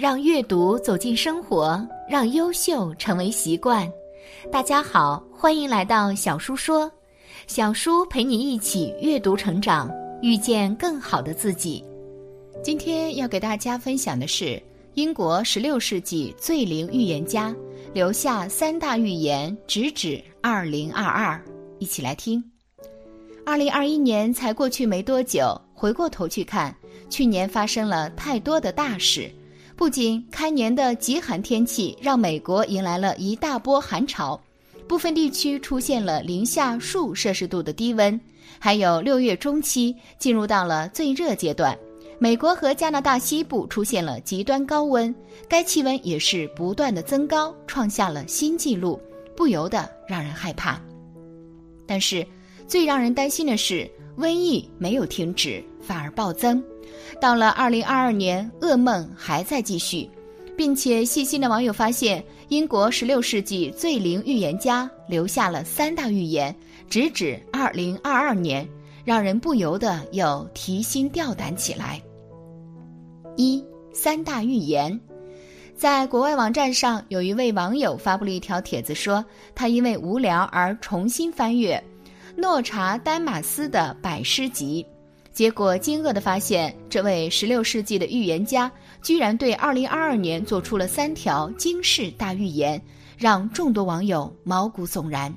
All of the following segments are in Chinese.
让阅读走进生活，让优秀成为习惯。大家好，欢迎来到小叔说，小叔陪你一起阅读成长，遇见更好的自己。今天要给大家分享的是英国十六世纪最灵预言家留下三大预言，直指二零二二。一起来听。二零二一年才过去没多久，回过头去看，去年发生了太多的大事。不仅开年的极寒天气让美国迎来了一大波寒潮，部分地区出现了零下数摄氏度的低温，还有六月中期进入到了最热阶段，美国和加拿大西部出现了极端高温，该气温也是不断的增高，创下了新纪录，不由得让人害怕。但是，最让人担心的是，瘟疫没有停止，反而暴增。到了二零二二年，噩梦还在继续，并且细心的网友发现，英国十六世纪最灵预言家留下了三大预言，直指二零二二年，让人不由得又提心吊胆起来。一三大预言，在国外网站上，有一位网友发布了一条帖子，说他因为无聊而重新翻阅诺查丹马斯的百诗集。结果惊愕地发现，这位16世纪的预言家居然对2022年做出了三条惊世大预言，让众多网友毛骨悚然。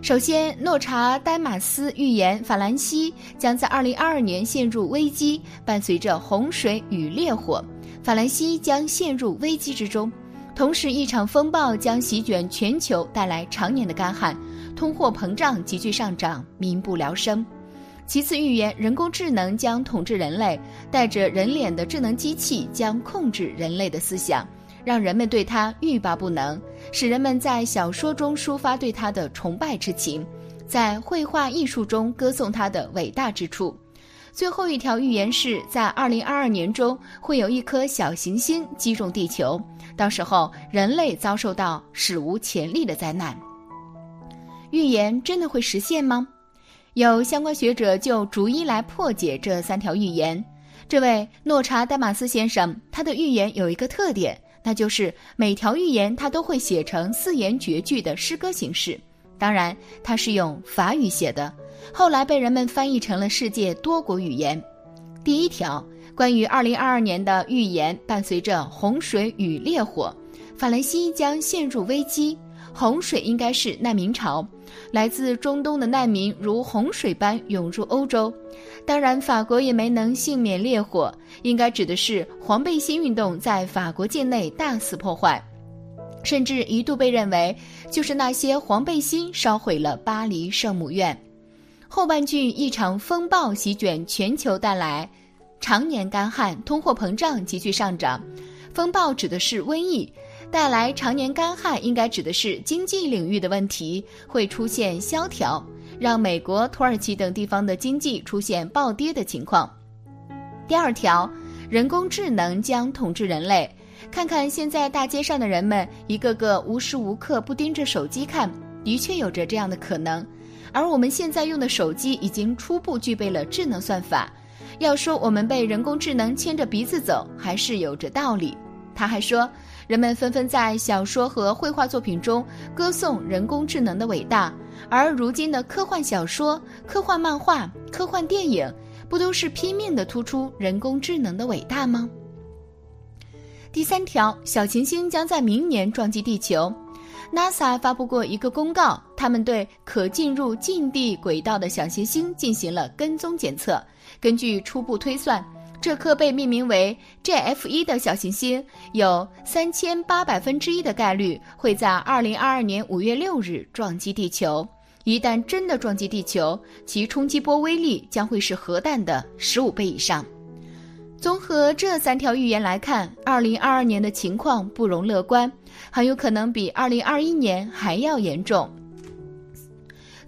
首先，诺查丹马斯预言法兰西将在2022年陷入危机，伴随着洪水与烈火，法兰西将陷入危机之中。同时，一场风暴将席卷全球，带来常年的干旱，通货膨胀急剧上涨，民不聊生。其次，预言人工智能将统治人类，带着人脸的智能机器将控制人类的思想，让人们对它欲罢不能，使人们在小说中抒发对它的崇拜之情，在绘画艺术中歌颂它的伟大之处。最后一条预言是在二零二二年中会有一颗小行星击中地球，到时候人类遭受到史无前例的灾难。预言真的会实现吗？有相关学者就逐一来破解这三条预言。这位诺查丹马斯先生，他的预言有一个特点，那就是每条预言他都会写成四言绝句的诗歌形式。当然，他是用法语写的，后来被人们翻译成了世界多国语言。第一条关于二零二二年的预言，伴随着洪水与烈火，法兰西将陷入危机。洪水应该是难民潮。来自中东的难民如洪水般涌入欧洲，当然法国也没能幸免烈火，应该指的是黄背心运动在法国境内大肆破坏，甚至一度被认为就是那些黄背心烧毁了巴黎圣母院。后半句一场风暴席卷全球，带来常年干旱、通货膨胀急剧上涨。风暴指的是瘟疫。带来常年干旱，应该指的是经济领域的问题会出现萧条，让美国、土耳其等地方的经济出现暴跌的情况。第二条，人工智能将统治人类。看看现在大街上的人们，一个个无时无刻不盯着手机看，的确有着这样的可能。而我们现在用的手机已经初步具备了智能算法，要说我们被人工智能牵着鼻子走，还是有着道理。他还说。人们纷纷在小说和绘画作品中歌颂人工智能的伟大，而如今的科幻小说、科幻漫画、科幻电影，不都是拼命的突出人工智能的伟大吗？第三条，小行星将在明年撞击地球。NASA 发布过一个公告，他们对可进入近地轨道的小行星进行了跟踪检测，根据初步推算。这颗被命名为 JF 一的小行星有三千八百分之一的概率会在二零二二年五月六日撞击地球。一旦真的撞击地球，其冲击波威力将会是核弹的十五倍以上。综合这三条预言来看，二零二二年的情况不容乐观，很有可能比二零二一年还要严重。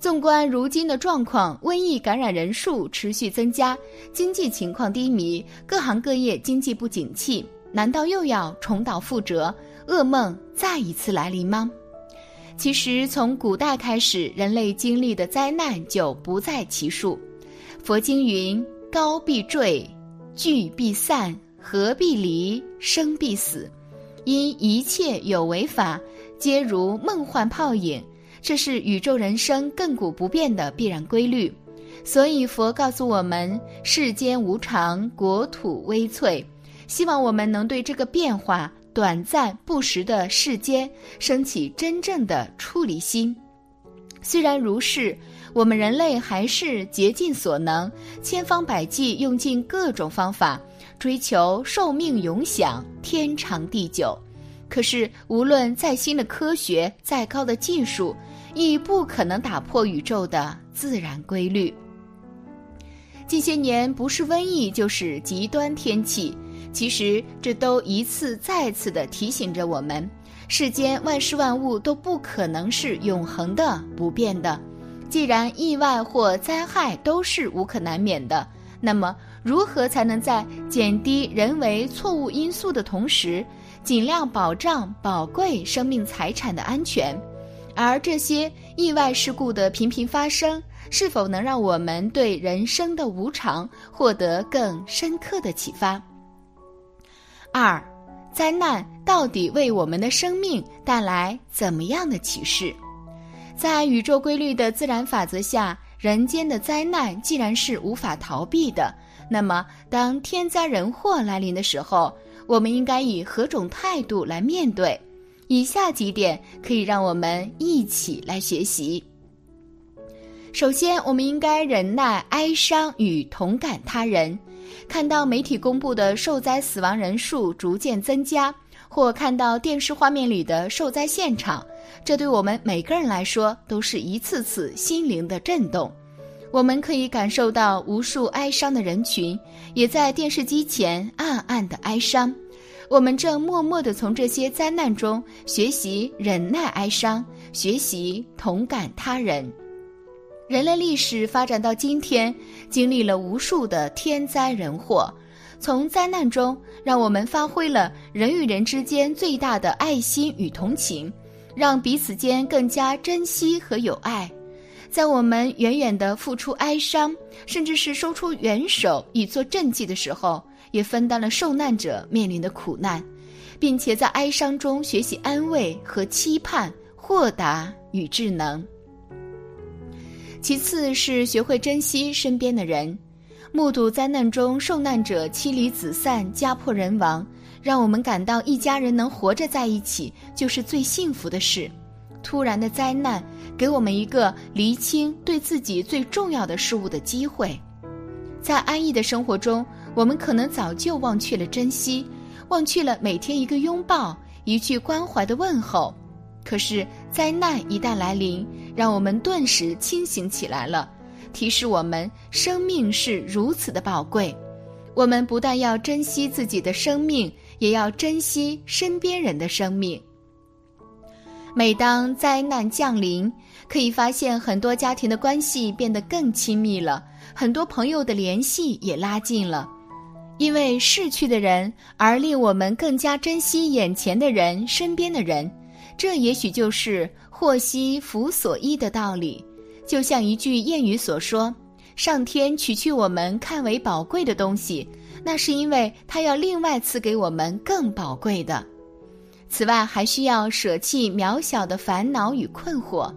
纵观如今的状况，瘟疫感染人数持续增加，经济情况低迷，各行各业经济不景气，难道又要重蹈覆辙，噩梦再一次来临吗？其实，从古代开始，人类经历的灾难就不在其数。佛经云：“高必坠，聚必散，合必离，生必死。因一切有为法，皆如梦幻泡影，这是宇宙人生亘古不变的必然规律。所以佛告诉我们：世间无常，国土微脆。希望我们能对这个变化、短暂不实的世间，升起真正的处理心。虽然如是，我们人类还是竭尽所能，千方百计，用尽各种方法。追求寿命永享、天长地久，可是无论再新的科学、再高的技术，亦不可能打破宇宙的自然规律。近些年，不是瘟疫就是极端天气，其实这都一次再次的提醒着我们：世间万事万物都不可能是永恒的、不变的。既然意外或灾害都是无可难免的。那么，如何才能在减低人为错误因素的同时，尽量保障宝贵生命财产的安全？而这些意外事故的频频发生，是否能让我们对人生的无常获得更深刻的启发？二，灾难到底为我们的生命带来怎么样的启示？在宇宙规律的自然法则下。人间的灾难既然是无法逃避的，那么当天灾人祸来临的时候，我们应该以何种态度来面对？以下几点可以让我们一起来学习。首先，我们应该忍耐哀伤与同感他人。看到媒体公布的受灾死亡人数逐渐增加，或看到电视画面里的受灾现场。这对我们每个人来说都是一次次心灵的震动，我们可以感受到无数哀伤的人群也在电视机前暗暗的哀伤。我们正默默地从这些灾难中学习忍耐哀伤，学习同感他人。人类历史发展到今天，经历了无数的天灾人祸，从灾难中让我们发挥了人与人之间最大的爱心与同情。让彼此间更加珍惜和友爱，在我们远远的付出哀伤，甚至是伸出援手以作赈济的时候，也分担了受难者面临的苦难，并且在哀伤中学习安慰和期盼、豁达与智能。其次是学会珍惜身边的人，目睹灾难中受难者妻离子散、家破人亡。让我们感到一家人能活着在一起就是最幸福的事。突然的灾难给我们一个厘清对自己最重要的事物的机会。在安逸的生活中，我们可能早就忘却了珍惜，忘却了每天一个拥抱、一句关怀的问候。可是灾难一旦来临，让我们顿时清醒起来了，提示我们生命是如此的宝贵。我们不但要珍惜自己的生命。也要珍惜身边人的生命。每当灾难降临，可以发现很多家庭的关系变得更亲密了，很多朋友的联系也拉近了。因为逝去的人，而令我们更加珍惜眼前的人、身边的人。这也许就是“祸兮福所依”的道理。就像一句谚语所说：“上天取去我们看为宝贵的东西。”那是因为他要另外赐给我们更宝贵的。此外，还需要舍弃渺小的烦恼与困惑。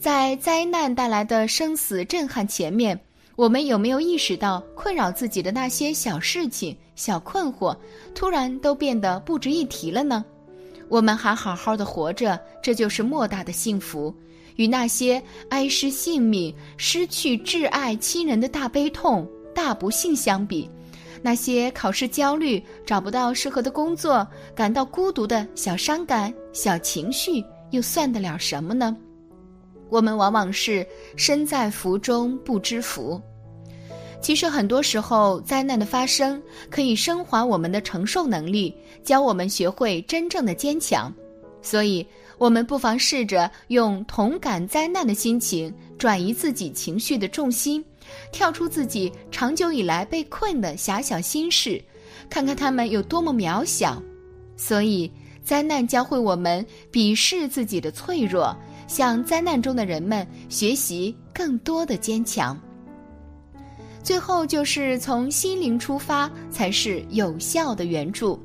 在灾难带来的生死震撼前面，我们有没有意识到困扰自己的那些小事情、小困惑，突然都变得不值一提了呢？我们还好好的活着，这就是莫大的幸福。与那些哀失性命、失去挚爱亲人的大悲痛、大不幸相比，那些考试焦虑、找不到适合的工作、感到孤独的小伤感、小情绪，又算得了什么呢？我们往往是身在福中不知福。其实很多时候，灾难的发生可以升华我们的承受能力，教我们学会真正的坚强。所以，我们不妨试着用同感灾难的心情，转移自己情绪的重心。跳出自己长久以来被困的狭小心事，看看他们有多么渺小。所以，灾难教会我们鄙视自己的脆弱，向灾难中的人们学习更多的坚强。最后就是从心灵出发，才是有效的援助。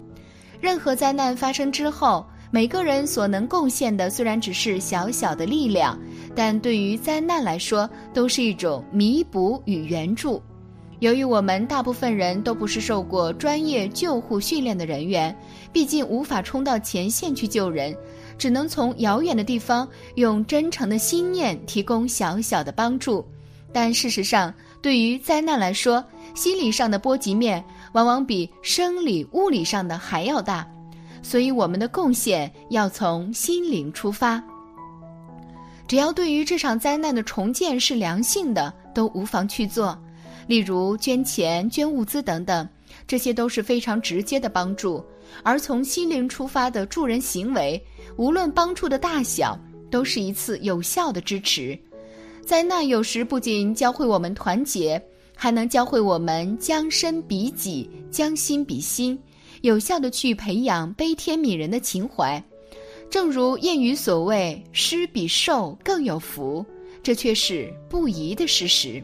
任何灾难发生之后，每个人所能贡献的虽然只是小小的力量，但对于灾难来说，都是一种弥补与援助。由于我们大部分人都不是受过专业救护训练的人员，毕竟无法冲到前线去救人，只能从遥远的地方用真诚的心念提供小小的帮助。但事实上，对于灾难来说，心理上的波及面往往比生理物理上的还要大。所以，我们的贡献要从心灵出发。只要对于这场灾难的重建是良性的，都无妨去做。例如捐钱、捐物资等等，这些都是非常直接的帮助。而从心灵出发的助人行为，无论帮助的大小，都是一次有效的支持。灾难有时不仅教会我们团结，还能教会我们将身比己、将心比心。有效的去培养悲天悯人的情怀，正如谚语所谓“施比受更有福”，这却是不疑的事实。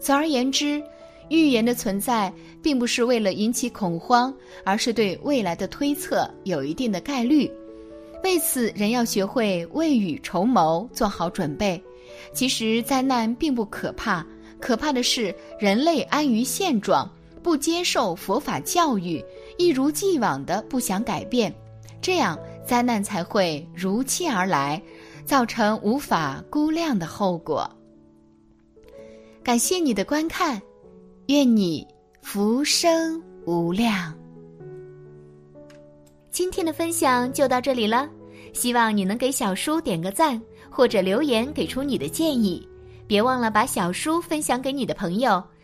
总而言之，预言的存在并不是为了引起恐慌，而是对未来的推测有一定的概率。为此，人要学会未雨绸缪，做好准备。其实，灾难并不可怕，可怕的是人类安于现状。不接受佛法教育，一如既往的不想改变，这样灾难才会如期而来，造成无法估量的后果。感谢你的观看，愿你福生无量。今天的分享就到这里了，希望你能给小叔点个赞，或者留言给出你的建议，别忘了把小叔分享给你的朋友。